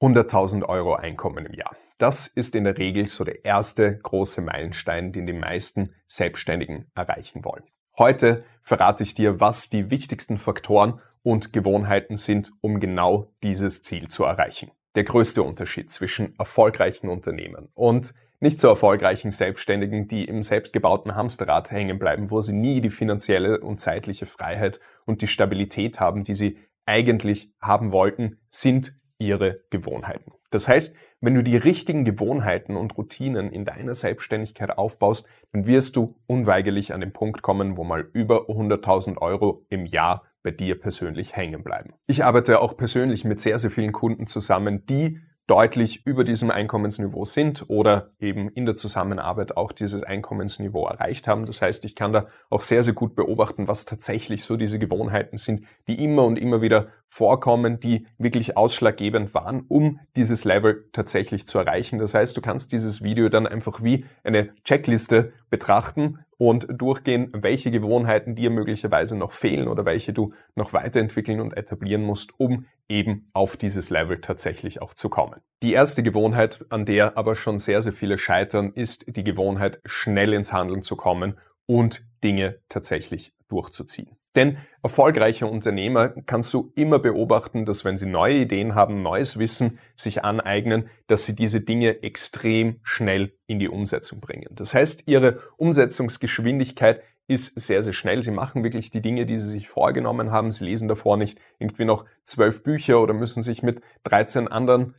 100.000 Euro Einkommen im Jahr. Das ist in der Regel so der erste große Meilenstein, den die meisten Selbstständigen erreichen wollen. Heute verrate ich dir, was die wichtigsten Faktoren und Gewohnheiten sind, um genau dieses Ziel zu erreichen. Der größte Unterschied zwischen erfolgreichen Unternehmen und nicht so erfolgreichen Selbstständigen, die im selbstgebauten Hamsterrad hängen bleiben, wo sie nie die finanzielle und zeitliche Freiheit und die Stabilität haben, die sie eigentlich haben wollten, sind ihre Gewohnheiten. Das heißt, wenn du die richtigen Gewohnheiten und Routinen in deiner Selbstständigkeit aufbaust, dann wirst du unweigerlich an den Punkt kommen, wo mal über 100.000 Euro im Jahr bei dir persönlich hängen bleiben. Ich arbeite auch persönlich mit sehr, sehr vielen Kunden zusammen, die deutlich über diesem Einkommensniveau sind oder eben in der Zusammenarbeit auch dieses Einkommensniveau erreicht haben. Das heißt, ich kann da auch sehr, sehr gut beobachten, was tatsächlich so diese Gewohnheiten sind, die immer und immer wieder vorkommen, die wirklich ausschlaggebend waren, um dieses Level tatsächlich zu erreichen. Das heißt, du kannst dieses Video dann einfach wie eine Checkliste betrachten und durchgehen, welche Gewohnheiten dir möglicherweise noch fehlen oder welche du noch weiterentwickeln und etablieren musst, um eben auf dieses Level tatsächlich auch zu kommen. Die erste Gewohnheit, an der aber schon sehr, sehr viele scheitern, ist die Gewohnheit, schnell ins Handeln zu kommen und Dinge tatsächlich durchzuziehen. Denn erfolgreiche Unternehmer kannst du immer beobachten, dass wenn sie neue Ideen haben, neues Wissen sich aneignen, dass sie diese Dinge extrem schnell in die Umsetzung bringen. Das heißt, ihre Umsetzungsgeschwindigkeit ist sehr, sehr schnell. Sie machen wirklich die Dinge, die sie sich vorgenommen haben. Sie lesen davor nicht irgendwie noch zwölf Bücher oder müssen sich mit 13 anderen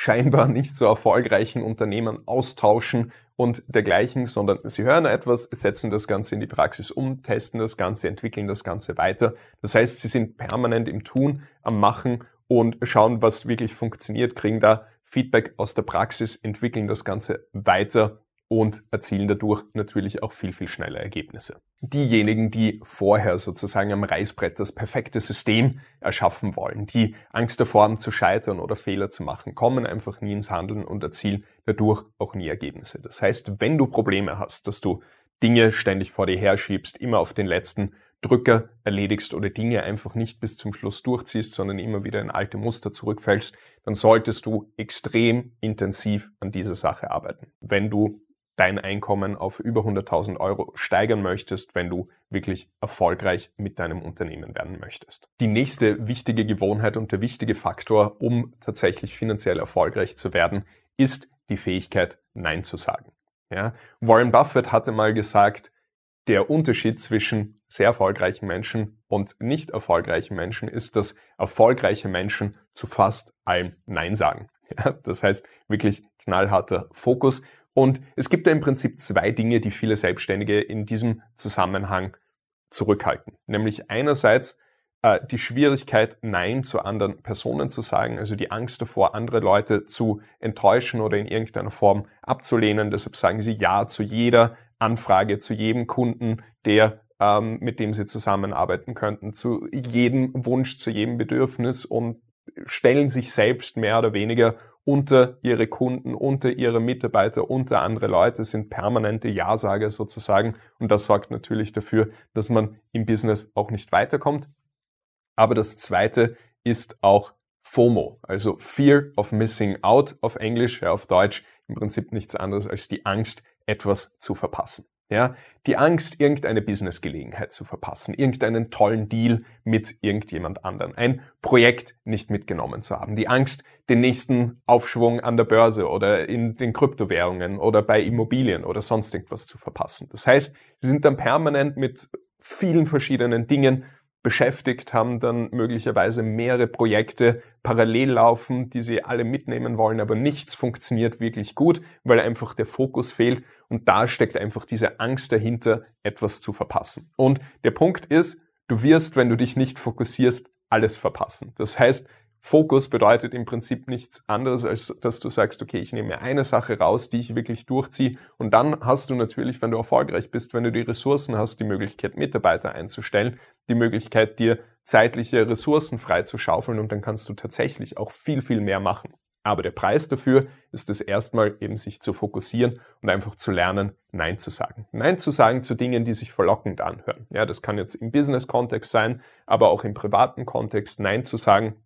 scheinbar nicht so erfolgreichen Unternehmen austauschen und dergleichen, sondern sie hören etwas, setzen das Ganze in die Praxis um, testen das Ganze, entwickeln das Ganze weiter. Das heißt, sie sind permanent im Tun, am Machen und schauen, was wirklich funktioniert, kriegen da Feedback aus der Praxis, entwickeln das Ganze weiter und erzielen dadurch natürlich auch viel, viel schneller Ergebnisse. Diejenigen, die vorher sozusagen am Reißbrett das perfekte System erschaffen wollen, die Angst davor haben zu scheitern oder Fehler zu machen, kommen einfach nie ins Handeln und erzielen dadurch auch nie Ergebnisse. Das heißt, wenn du Probleme hast, dass du Dinge ständig vor dir herschiebst, immer auf den letzten Drücker erledigst oder Dinge einfach nicht bis zum Schluss durchziehst, sondern immer wieder in alte Muster zurückfällst, dann solltest du extrem intensiv an dieser Sache arbeiten. Wenn du dein Einkommen auf über 100.000 Euro steigern möchtest, wenn du wirklich erfolgreich mit deinem Unternehmen werden möchtest. Die nächste wichtige Gewohnheit und der wichtige Faktor, um tatsächlich finanziell erfolgreich zu werden, ist die Fähigkeit, Nein zu sagen. Ja? Warren Buffett hatte mal gesagt, der Unterschied zwischen sehr erfolgreichen Menschen und nicht erfolgreichen Menschen ist, dass erfolgreiche Menschen zu fast allem Nein sagen. Ja, das heißt wirklich knallharter Fokus und es gibt da im Prinzip zwei Dinge, die viele Selbstständige in diesem Zusammenhang zurückhalten. Nämlich einerseits äh, die Schwierigkeit, Nein zu anderen Personen zu sagen, also die Angst davor, andere Leute zu enttäuschen oder in irgendeiner Form abzulehnen. Deshalb sagen sie Ja zu jeder Anfrage, zu jedem Kunden, der ähm, mit dem sie zusammenarbeiten könnten, zu jedem Wunsch, zu jedem Bedürfnis und stellen sich selbst mehr oder weniger unter ihre Kunden, unter ihre Mitarbeiter, unter andere Leute, sind permanente Ja-Sager sozusagen. Und das sorgt natürlich dafür, dass man im Business auch nicht weiterkommt. Aber das zweite ist auch FOMO, also Fear of Missing Out auf Englisch, ja auf Deutsch im Prinzip nichts anderes als die Angst, etwas zu verpassen. Ja, die Angst, irgendeine Businessgelegenheit zu verpassen, irgendeinen tollen Deal mit irgendjemand anderen, ein Projekt nicht mitgenommen zu haben, die Angst, den nächsten Aufschwung an der Börse oder in den Kryptowährungen oder bei Immobilien oder sonst irgendwas zu verpassen. Das heißt, sie sind dann permanent mit vielen verschiedenen Dingen beschäftigt, haben dann möglicherweise mehrere Projekte parallel laufen, die sie alle mitnehmen wollen, aber nichts funktioniert wirklich gut, weil einfach der Fokus fehlt und da steckt einfach diese Angst dahinter, etwas zu verpassen. Und der Punkt ist, du wirst, wenn du dich nicht fokussierst, alles verpassen. Das heißt, Fokus bedeutet im Prinzip nichts anderes, als dass du sagst, okay, ich nehme mir eine Sache raus, die ich wirklich durchziehe. Und dann hast du natürlich, wenn du erfolgreich bist, wenn du die Ressourcen hast, die Möglichkeit, Mitarbeiter einzustellen, die Möglichkeit, dir zeitliche Ressourcen frei zu schaufeln und dann kannst du tatsächlich auch viel, viel mehr machen. Aber der Preis dafür ist es erstmal eben sich zu fokussieren und einfach zu lernen, Nein zu sagen. Nein zu sagen zu Dingen, die sich verlockend anhören. Ja, das kann jetzt im Business-Kontext sein, aber auch im privaten Kontext Nein zu sagen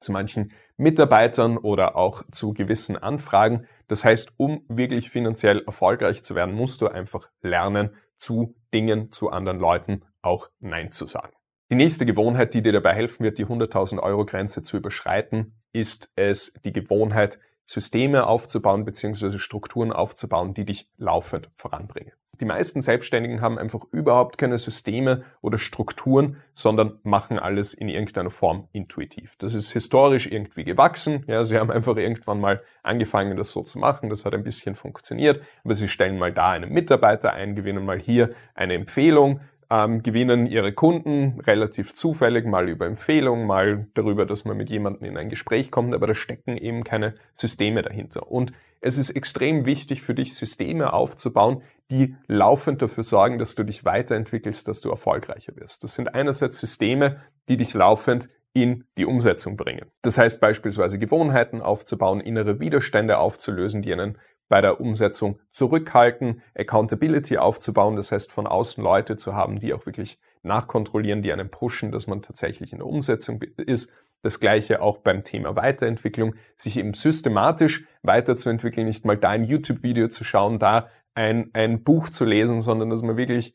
zu manchen Mitarbeitern oder auch zu gewissen Anfragen. Das heißt, um wirklich finanziell erfolgreich zu werden, musst du einfach lernen, zu Dingen, zu anderen Leuten auch Nein zu sagen. Die nächste Gewohnheit, die dir dabei helfen wird, die 100.000 Euro Grenze zu überschreiten, ist es die Gewohnheit, Systeme aufzubauen bzw. Strukturen aufzubauen, die dich laufend voranbringen. Die meisten Selbstständigen haben einfach überhaupt keine Systeme oder Strukturen, sondern machen alles in irgendeiner Form intuitiv. Das ist historisch irgendwie gewachsen. Ja, sie haben einfach irgendwann mal angefangen, das so zu machen. Das hat ein bisschen funktioniert. Aber sie stellen mal da einen Mitarbeiter ein, gewinnen mal hier eine Empfehlung, ähm, gewinnen ihre Kunden relativ zufällig, mal über Empfehlung, mal darüber, dass man mit jemandem in ein Gespräch kommt, aber da stecken eben keine Systeme dahinter. Und es ist extrem wichtig für dich, Systeme aufzubauen, die laufend dafür sorgen, dass du dich weiterentwickelst, dass du erfolgreicher wirst. Das sind einerseits Systeme, die dich laufend in die Umsetzung bringen. Das heißt beispielsweise Gewohnheiten aufzubauen, innere Widerstände aufzulösen, die einen bei der Umsetzung zurückhalten, Accountability aufzubauen, das heißt von außen Leute zu haben, die auch wirklich nachkontrollieren, die einen pushen, dass man tatsächlich in der Umsetzung ist. Das gleiche auch beim Thema Weiterentwicklung, sich eben systematisch weiterzuentwickeln, nicht mal da ein YouTube-Video zu schauen, da ein, ein Buch zu lesen, sondern dass man wirklich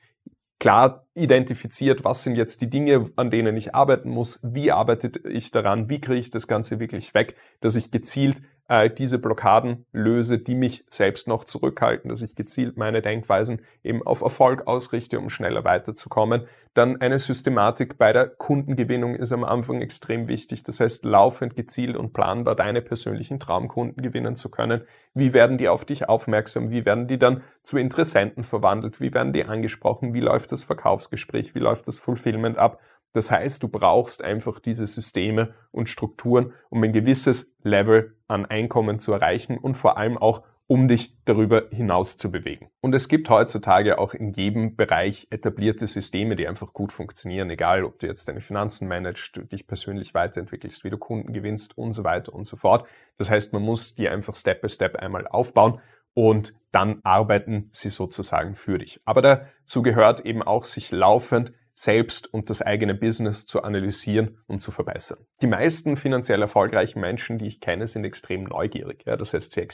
klar identifiziert, was sind jetzt die Dinge, an denen ich arbeiten muss, wie arbeite ich daran, wie kriege ich das Ganze wirklich weg, dass ich gezielt äh, diese Blockaden löse, die mich selbst noch zurückhalten, dass ich gezielt meine Denkweisen eben auf Erfolg ausrichte, um schneller weiterzukommen. Dann eine Systematik bei der Kundengewinnung ist am Anfang extrem wichtig. Das heißt, laufend gezielt und planbar deine persönlichen Traumkunden gewinnen zu können. Wie werden die auf dich aufmerksam? Wie werden die dann zu Interessenten verwandelt? Wie werden die angesprochen? Wie läuft das Verkaufsgespräch? Wie läuft das Fulfillment ab? Das heißt, du brauchst einfach diese Systeme und Strukturen, um ein gewisses Level an Einkommen zu erreichen und vor allem auch um dich darüber hinaus zu bewegen. Und es gibt heutzutage auch in jedem Bereich etablierte Systeme, die einfach gut funktionieren, egal ob du jetzt deine Finanzen managst, dich persönlich weiterentwickelst, wie du Kunden gewinnst und so weiter und so fort. Das heißt, man muss die einfach Step by Step einmal aufbauen und dann arbeiten sie sozusagen für dich. Aber dazu gehört eben auch, sich laufend selbst und das eigene Business zu analysieren und zu verbessern. Die meisten finanziell erfolgreichen Menschen, die ich kenne, sind extrem neugierig. Ja, das heißt, sie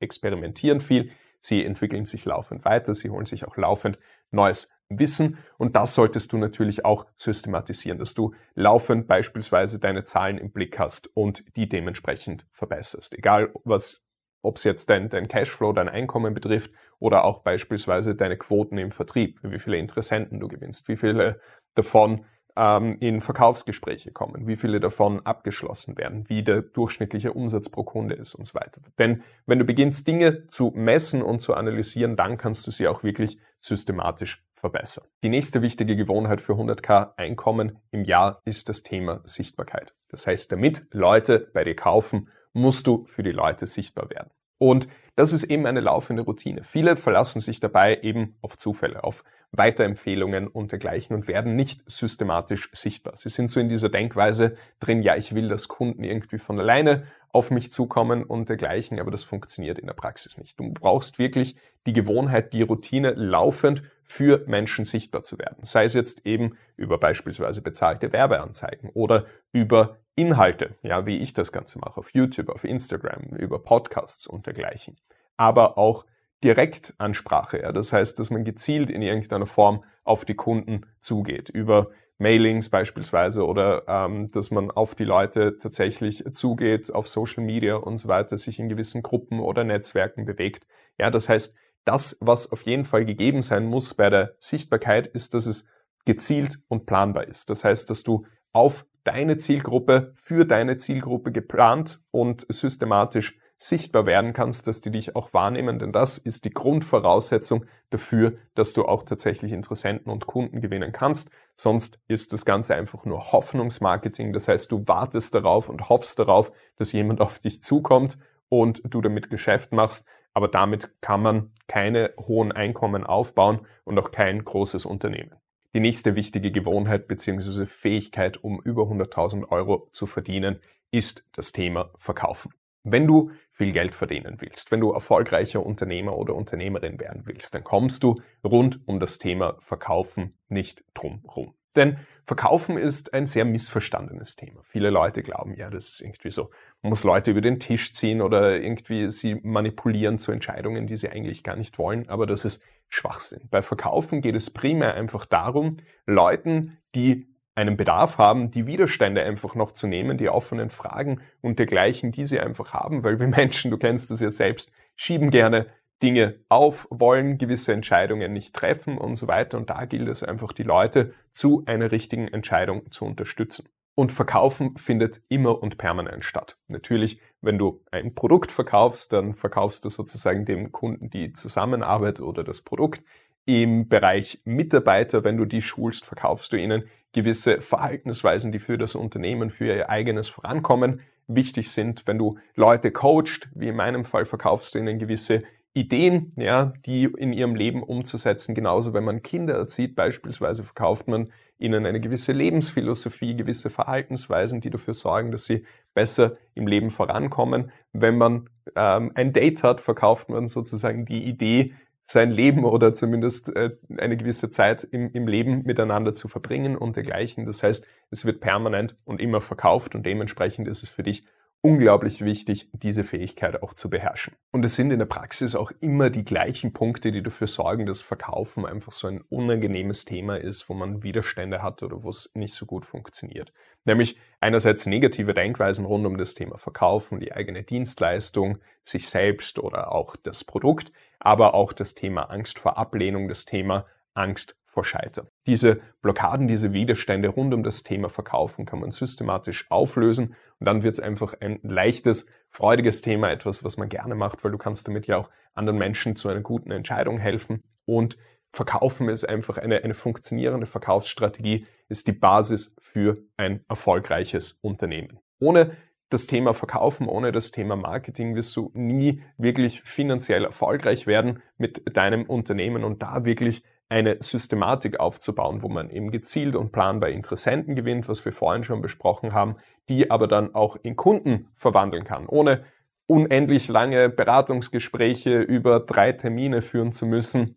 experimentieren viel, sie entwickeln sich laufend weiter, sie holen sich auch laufend neues Wissen und das solltest du natürlich auch systematisieren, dass du laufend beispielsweise deine Zahlen im Blick hast und die dementsprechend verbesserst. Egal was ob es jetzt dein, dein Cashflow, dein Einkommen betrifft oder auch beispielsweise deine Quoten im Vertrieb, wie viele Interessenten du gewinnst, wie viele davon ähm, in Verkaufsgespräche kommen, wie viele davon abgeschlossen werden, wie der durchschnittliche Umsatz pro Kunde ist und so weiter. Denn wenn du beginnst, Dinge zu messen und zu analysieren, dann kannst du sie auch wirklich systematisch verbessern. Die nächste wichtige Gewohnheit für 100k Einkommen im Jahr ist das Thema Sichtbarkeit. Das heißt, damit Leute bei dir kaufen, musst du für die Leute sichtbar werden. Und das ist eben eine laufende Routine. Viele verlassen sich dabei eben auf Zufälle, auf Weiterempfehlungen und dergleichen und werden nicht systematisch sichtbar. Sie sind so in dieser Denkweise drin, ja, ich will, dass Kunden irgendwie von alleine auf mich zukommen und dergleichen, aber das funktioniert in der Praxis nicht. Du brauchst wirklich die Gewohnheit, die Routine laufend für Menschen sichtbar zu werden. Sei es jetzt eben über beispielsweise bezahlte Werbeanzeigen oder über Inhalte, ja, wie ich das Ganze mache, auf YouTube, auf Instagram, über Podcasts und dergleichen. Aber auch Direktansprache, ja, das heißt, dass man gezielt in irgendeiner Form auf die Kunden zugeht, über Mailings beispielsweise oder ähm, dass man auf die Leute tatsächlich zugeht, auf Social Media und so weiter, sich in gewissen Gruppen oder Netzwerken bewegt. Ja, das heißt, das, was auf jeden Fall gegeben sein muss bei der Sichtbarkeit, ist, dass es gezielt und planbar ist. Das heißt, dass du auf deine Zielgruppe für deine Zielgruppe geplant und systematisch sichtbar werden kannst, dass die dich auch wahrnehmen, denn das ist die Grundvoraussetzung dafür, dass du auch tatsächlich Interessenten und Kunden gewinnen kannst. Sonst ist das Ganze einfach nur Hoffnungsmarketing. Das heißt, du wartest darauf und hoffst darauf, dass jemand auf dich zukommt und du damit Geschäft machst. Aber damit kann man keine hohen Einkommen aufbauen und auch kein großes Unternehmen. Die nächste wichtige Gewohnheit bzw. Fähigkeit, um über 100.000 Euro zu verdienen, ist das Thema Verkaufen. Wenn du viel Geld verdienen willst, wenn du erfolgreicher Unternehmer oder Unternehmerin werden willst, dann kommst du rund um das Thema Verkaufen nicht drum rum. Denn Verkaufen ist ein sehr missverstandenes Thema. Viele Leute glauben, ja, das ist irgendwie so, man muss Leute über den Tisch ziehen oder irgendwie sie manipulieren zu Entscheidungen, die sie eigentlich gar nicht wollen, aber das ist Schwachsinn. Bei Verkaufen geht es primär einfach darum, Leuten, die einen Bedarf haben, die Widerstände einfach noch zu nehmen, die offenen Fragen und dergleichen, die sie einfach haben, weil wir Menschen, du kennst das ja selbst, schieben gerne Dinge auf, wollen gewisse Entscheidungen nicht treffen und so weiter. Und da gilt es einfach, die Leute zu einer richtigen Entscheidung zu unterstützen. Und Verkaufen findet immer und permanent statt. Natürlich, wenn du ein Produkt verkaufst, dann verkaufst du sozusagen dem Kunden die Zusammenarbeit oder das Produkt. Im Bereich Mitarbeiter, wenn du die schulst, verkaufst du ihnen gewisse Verhaltensweisen, die für das Unternehmen, für ihr eigenes Vorankommen wichtig sind. Wenn du Leute coacht, wie in meinem Fall, verkaufst du ihnen gewisse Ideen, ja, die in ihrem Leben umzusetzen. Genauso, wenn man Kinder erzieht, beispielsweise verkauft man ihnen eine gewisse Lebensphilosophie, gewisse Verhaltensweisen, die dafür sorgen, dass sie besser im Leben vorankommen. Wenn man ähm, ein Date hat, verkauft man sozusagen die Idee, sein Leben oder zumindest äh, eine gewisse Zeit im, im Leben miteinander zu verbringen und dergleichen. Das heißt, es wird permanent und immer verkauft und dementsprechend ist es für dich unglaublich wichtig, diese Fähigkeit auch zu beherrschen. Und es sind in der Praxis auch immer die gleichen Punkte, die dafür sorgen, dass Verkaufen einfach so ein unangenehmes Thema ist, wo man Widerstände hat oder wo es nicht so gut funktioniert. Nämlich einerseits negative Denkweisen rund um das Thema Verkaufen, die eigene Dienstleistung, sich selbst oder auch das Produkt, aber auch das Thema Angst vor Ablehnung, das Thema Angst vor Scheitern. Diese Blockaden, diese Widerstände rund um das Thema Verkaufen kann man systematisch auflösen und dann wird es einfach ein leichtes, freudiges Thema, etwas, was man gerne macht, weil du kannst damit ja auch anderen Menschen zu einer guten Entscheidung helfen und Verkaufen ist einfach eine, eine funktionierende Verkaufsstrategie, ist die Basis für ein erfolgreiches Unternehmen. Ohne das Thema Verkaufen, ohne das Thema Marketing wirst du nie wirklich finanziell erfolgreich werden mit deinem Unternehmen und da wirklich eine Systematik aufzubauen, wo man eben gezielt und planbar Interessenten gewinnt, was wir vorhin schon besprochen haben, die aber dann auch in Kunden verwandeln kann, ohne unendlich lange Beratungsgespräche über drei Termine führen zu müssen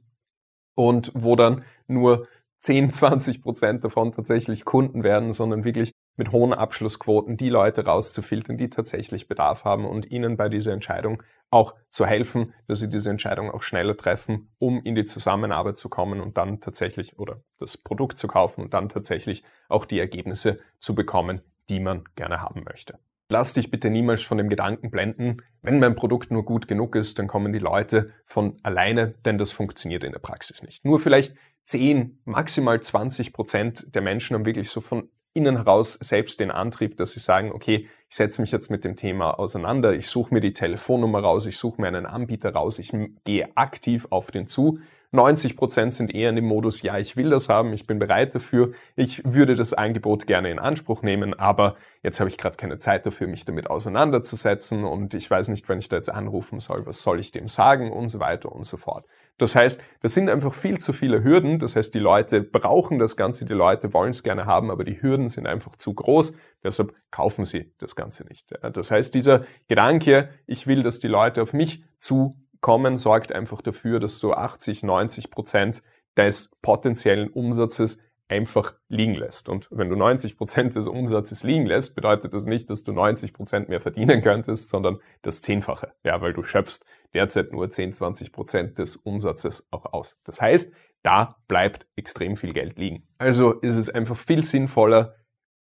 und wo dann nur 10, 20 Prozent davon tatsächlich Kunden werden, sondern wirklich mit hohen Abschlussquoten die Leute rauszufiltern, die tatsächlich Bedarf haben und ihnen bei dieser Entscheidung auch zu helfen, dass sie diese Entscheidung auch schneller treffen, um in die Zusammenarbeit zu kommen und dann tatsächlich oder das Produkt zu kaufen und dann tatsächlich auch die Ergebnisse zu bekommen, die man gerne haben möchte. Lass dich bitte niemals von dem Gedanken blenden, wenn mein Produkt nur gut genug ist, dann kommen die Leute von alleine, denn das funktioniert in der Praxis nicht. Nur vielleicht 10, maximal 20 Prozent der Menschen haben wirklich so von innen heraus selbst den Antrieb, dass sie sagen, okay, ich setze mich jetzt mit dem Thema auseinander, ich suche mir die Telefonnummer raus, ich suche mir einen Anbieter raus, ich gehe aktiv auf den zu 90 Prozent sind eher in dem Modus, ja, ich will das haben, ich bin bereit dafür, ich würde das Angebot gerne in Anspruch nehmen, aber jetzt habe ich gerade keine Zeit dafür, mich damit auseinanderzusetzen und ich weiß nicht, wenn ich da jetzt anrufen soll, was soll ich dem sagen und so weiter und so fort. Das heißt, das sind einfach viel zu viele Hürden. Das heißt, die Leute brauchen das Ganze, die Leute wollen es gerne haben, aber die Hürden sind einfach zu groß. Deshalb kaufen sie das Ganze nicht. Das heißt, dieser Gedanke, ich will, dass die Leute auf mich zu kommen, sorgt einfach dafür, dass du 80, 90 Prozent des potenziellen Umsatzes einfach liegen lässt. Und wenn du 90 Prozent des Umsatzes liegen lässt, bedeutet das nicht, dass du 90 Prozent mehr verdienen könntest, sondern das Zehnfache. Ja, weil du schöpfst derzeit nur 10, 20 Prozent des Umsatzes auch aus. Das heißt, da bleibt extrem viel Geld liegen. Also ist es einfach viel sinnvoller,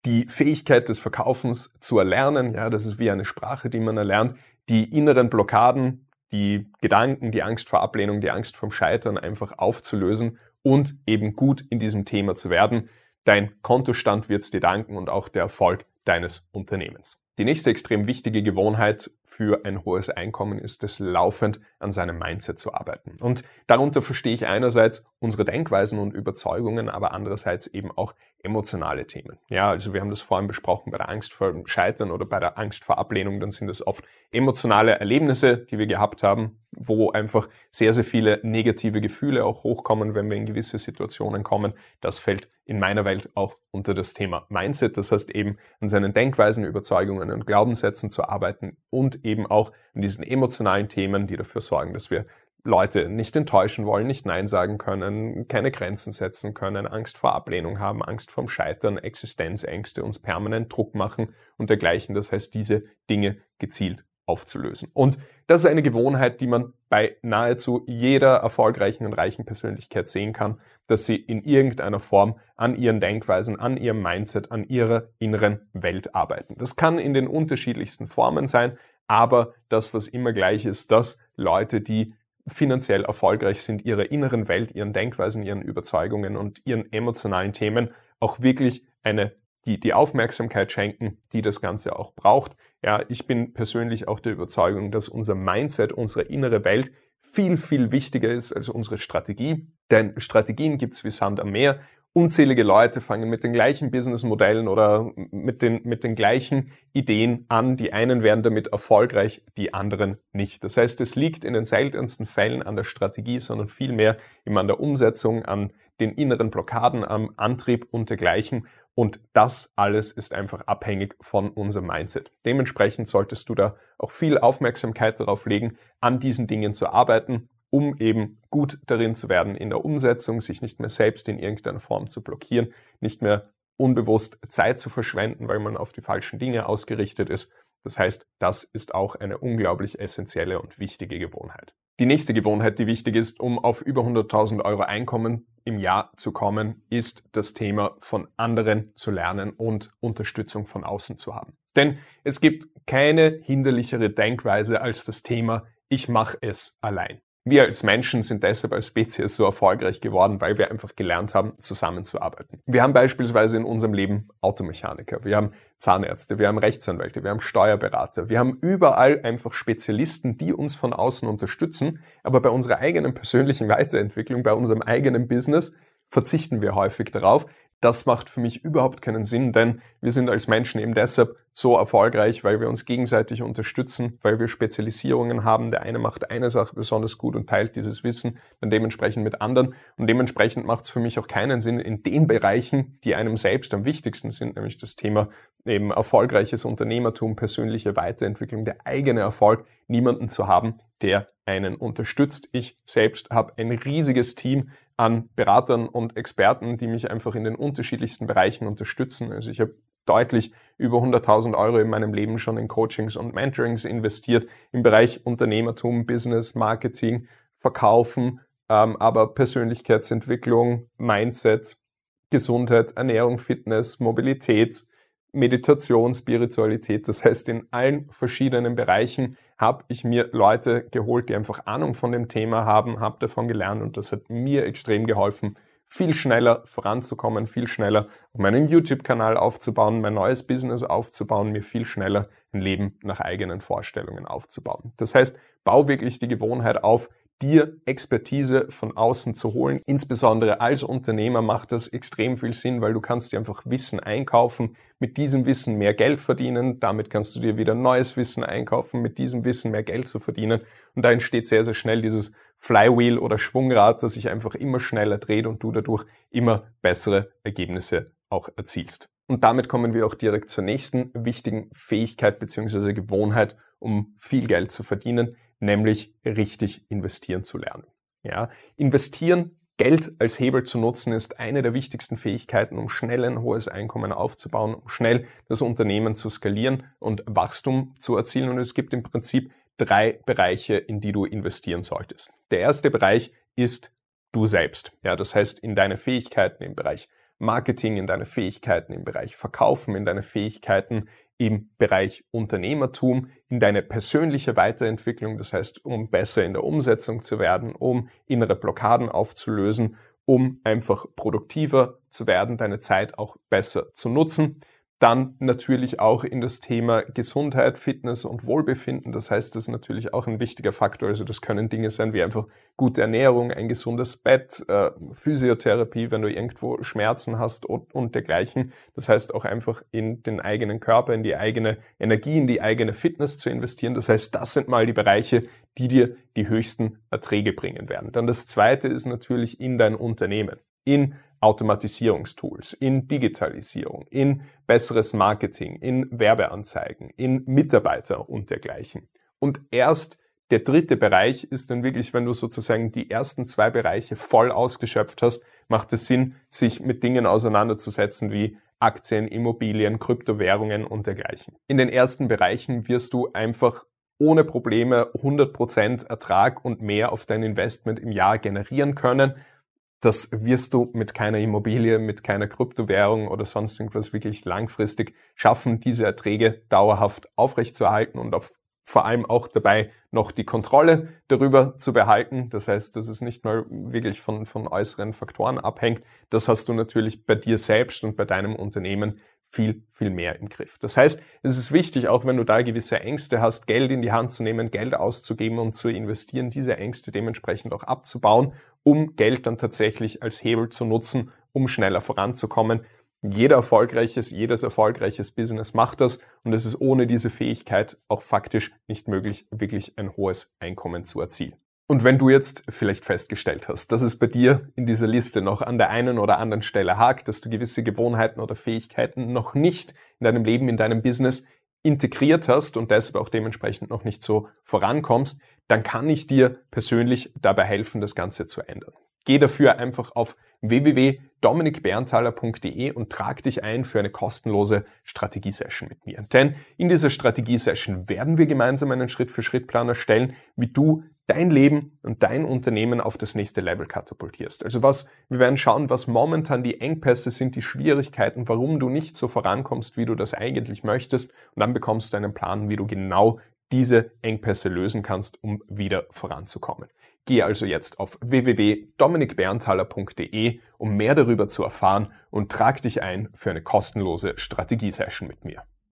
die Fähigkeit des Verkaufens zu erlernen. Ja, das ist wie eine Sprache, die man erlernt. Die inneren Blockaden, die Gedanken, die Angst vor Ablehnung, die Angst vom Scheitern einfach aufzulösen und eben gut in diesem Thema zu werden. Dein Kontostand wird es dir danken und auch der Erfolg deines Unternehmens. Die nächste extrem wichtige Gewohnheit für ein hohes Einkommen ist es, laufend an seinem Mindset zu arbeiten. Und darunter verstehe ich einerseits unsere Denkweisen und Überzeugungen, aber andererseits eben auch emotionale Themen. Ja, also wir haben das vorhin besprochen bei der Angst vor Scheitern oder bei der Angst vor Ablehnung, dann sind es oft emotionale Erlebnisse, die wir gehabt haben, wo einfach sehr, sehr viele negative Gefühle auch hochkommen, wenn wir in gewisse Situationen kommen. Das fällt in meiner Welt auch unter das Thema Mindset. Das heißt eben an seinen Denkweisen, Überzeugungen und Glaubenssätzen zu arbeiten und eben auch an diesen emotionalen Themen, die dafür sorgen, dass wir Leute nicht enttäuschen wollen, nicht Nein sagen können, keine Grenzen setzen können, Angst vor Ablehnung haben, Angst vorm Scheitern, Existenzängste, uns permanent Druck machen und dergleichen. Das heißt, diese Dinge gezielt aufzulösen. Und das ist eine Gewohnheit, die man bei nahezu jeder erfolgreichen und reichen Persönlichkeit sehen kann, dass sie in irgendeiner Form an ihren Denkweisen, an ihrem Mindset, an ihrer inneren Welt arbeiten. Das kann in den unterschiedlichsten Formen sein, aber das, was immer gleich ist, dass Leute, die finanziell erfolgreich sind, ihrer inneren Welt, ihren Denkweisen, ihren Überzeugungen und ihren emotionalen Themen auch wirklich eine die, die Aufmerksamkeit schenken, die das Ganze auch braucht. Ja, ich bin persönlich auch der Überzeugung, dass unser Mindset, unsere innere Welt viel, viel wichtiger ist als unsere Strategie. Denn Strategien gibt's wie Sand am Meer Unzählige Leute fangen mit den gleichen Businessmodellen oder mit den, mit den gleichen Ideen an. Die einen werden damit erfolgreich, die anderen nicht. Das heißt, es liegt in den seltensten Fällen an der Strategie, sondern vielmehr immer an der Umsetzung, an den inneren Blockaden, am Antrieb und dergleichen. Und das alles ist einfach abhängig von unserem Mindset. Dementsprechend solltest du da auch viel Aufmerksamkeit darauf legen, an diesen Dingen zu arbeiten um eben gut darin zu werden in der Umsetzung, sich nicht mehr selbst in irgendeiner Form zu blockieren, nicht mehr unbewusst Zeit zu verschwenden, weil man auf die falschen Dinge ausgerichtet ist. Das heißt, das ist auch eine unglaublich essentielle und wichtige Gewohnheit. Die nächste Gewohnheit, die wichtig ist, um auf über 100.000 Euro Einkommen im Jahr zu kommen, ist das Thema von anderen zu lernen und Unterstützung von außen zu haben. Denn es gibt keine hinderlichere Denkweise als das Thema, ich mache es allein. Wir als Menschen sind deshalb als Spezies so erfolgreich geworden, weil wir einfach gelernt haben, zusammenzuarbeiten. Wir haben beispielsweise in unserem Leben Automechaniker, wir haben Zahnärzte, wir haben Rechtsanwälte, wir haben Steuerberater, wir haben überall einfach Spezialisten, die uns von außen unterstützen, aber bei unserer eigenen persönlichen Weiterentwicklung, bei unserem eigenen Business verzichten wir häufig darauf, das macht für mich überhaupt keinen Sinn, denn wir sind als Menschen eben deshalb so erfolgreich, weil wir uns gegenseitig unterstützen, weil wir Spezialisierungen haben. Der eine macht eine Sache besonders gut und teilt dieses Wissen dann dementsprechend mit anderen. Und dementsprechend macht es für mich auch keinen Sinn, in den Bereichen, die einem selbst am wichtigsten sind, nämlich das Thema eben erfolgreiches Unternehmertum, persönliche Weiterentwicklung, der eigene Erfolg, niemanden zu haben, der einen unterstützt. Ich selbst habe ein riesiges Team an Beratern und Experten, die mich einfach in den unterschiedlichsten Bereichen unterstützen. Also ich habe deutlich über 100.000 Euro in meinem Leben schon in Coachings und Mentorings investiert im Bereich Unternehmertum, Business, Marketing, Verkaufen, ähm, aber Persönlichkeitsentwicklung, Mindset, Gesundheit, Ernährung, Fitness, Mobilität, Meditation, Spiritualität. Das heißt, in allen verschiedenen Bereichen habe ich mir Leute geholt, die einfach Ahnung von dem Thema haben, habe davon gelernt und das hat mir extrem geholfen, viel schneller voranzukommen, viel schneller meinen YouTube-Kanal aufzubauen, mein neues Business aufzubauen, mir viel schneller ein Leben nach eigenen Vorstellungen aufzubauen. Das heißt, bau wirklich die Gewohnheit auf, dir Expertise von außen zu holen. Insbesondere als Unternehmer macht das extrem viel Sinn, weil du kannst dir einfach Wissen einkaufen, mit diesem Wissen mehr Geld verdienen, damit kannst du dir wieder neues Wissen einkaufen, mit diesem Wissen mehr Geld zu verdienen und da entsteht sehr, sehr schnell dieses Flywheel oder Schwungrad, das sich einfach immer schneller dreht und du dadurch immer bessere Ergebnisse auch erzielst. Und damit kommen wir auch direkt zur nächsten wichtigen Fähigkeit bzw. Gewohnheit, um viel Geld zu verdienen, nämlich richtig investieren zu lernen. Ja, investieren, Geld als Hebel zu nutzen, ist eine der wichtigsten Fähigkeiten, um schnell ein hohes Einkommen aufzubauen, um schnell das Unternehmen zu skalieren und Wachstum zu erzielen. Und es gibt im Prinzip drei Bereiche, in die du investieren solltest. Der erste Bereich ist du selbst. Ja, das heißt in deine Fähigkeiten im Bereich Marketing, in deine Fähigkeiten im Bereich Verkaufen, in deine Fähigkeiten im Bereich Unternehmertum, in deine persönliche Weiterentwicklung, das heißt, um besser in der Umsetzung zu werden, um innere Blockaden aufzulösen, um einfach produktiver zu werden, deine Zeit auch besser zu nutzen. Dann natürlich auch in das Thema Gesundheit, Fitness und Wohlbefinden. Das heißt, das ist natürlich auch ein wichtiger Faktor. Also das können Dinge sein wie einfach gute Ernährung, ein gesundes Bett, äh, Physiotherapie, wenn du irgendwo Schmerzen hast und, und dergleichen. Das heißt auch einfach in den eigenen Körper, in die eigene Energie, in die eigene Fitness zu investieren. Das heißt, das sind mal die Bereiche, die dir die höchsten Erträge bringen werden. Dann das zweite ist natürlich in dein Unternehmen. In Automatisierungstools, in Digitalisierung, in besseres Marketing, in Werbeanzeigen, in Mitarbeiter und dergleichen. Und erst Der dritte Bereich ist dann wirklich, wenn du sozusagen die ersten zwei Bereiche voll ausgeschöpft hast, macht es Sinn, sich mit Dingen auseinanderzusetzen wie Aktien, Immobilien, Kryptowährungen und dergleichen. In den ersten Bereichen wirst du einfach ohne Probleme 100% Ertrag und mehr auf dein Investment im Jahr generieren können. Das wirst du mit keiner Immobilie, mit keiner Kryptowährung oder sonst irgendwas wirklich langfristig schaffen, diese Erträge dauerhaft aufrechtzuerhalten und auf vor allem auch dabei noch die Kontrolle darüber zu behalten. Das heißt, dass es nicht mal wirklich von, von äußeren Faktoren abhängt. Das hast du natürlich bei dir selbst und bei deinem Unternehmen viel, viel mehr im Griff. Das heißt, es ist wichtig, auch wenn du da gewisse Ängste hast, Geld in die Hand zu nehmen, Geld auszugeben und zu investieren, diese Ängste dementsprechend auch abzubauen, um Geld dann tatsächlich als Hebel zu nutzen, um schneller voranzukommen. Jeder erfolgreiches, jedes erfolgreiches Business macht das und es ist ohne diese Fähigkeit auch faktisch nicht möglich, wirklich ein hohes Einkommen zu erzielen. Und wenn du jetzt vielleicht festgestellt hast, dass es bei dir in dieser Liste noch an der einen oder anderen Stelle hakt, dass du gewisse Gewohnheiten oder Fähigkeiten noch nicht in deinem Leben, in deinem Business integriert hast und deshalb auch dementsprechend noch nicht so vorankommst, dann kann ich dir persönlich dabei helfen, das Ganze zu ändern. Geh dafür einfach auf www.dominikberntaler.de und trag dich ein für eine kostenlose Strategiesession mit mir. Denn in dieser Strategiesession werden wir gemeinsam einen Schritt-für-Schritt-Plan erstellen, wie du dein Leben und dein Unternehmen auf das nächste Level katapultierst. Also was, wir werden schauen, was momentan die Engpässe sind, die Schwierigkeiten, warum du nicht so vorankommst, wie du das eigentlich möchtest. Und dann bekommst du einen Plan, wie du genau diese Engpässe lösen kannst, um wieder voranzukommen. Geh also jetzt auf www.dominikberntaler.de, um mehr darüber zu erfahren und trag dich ein für eine kostenlose Strategiesession mit mir.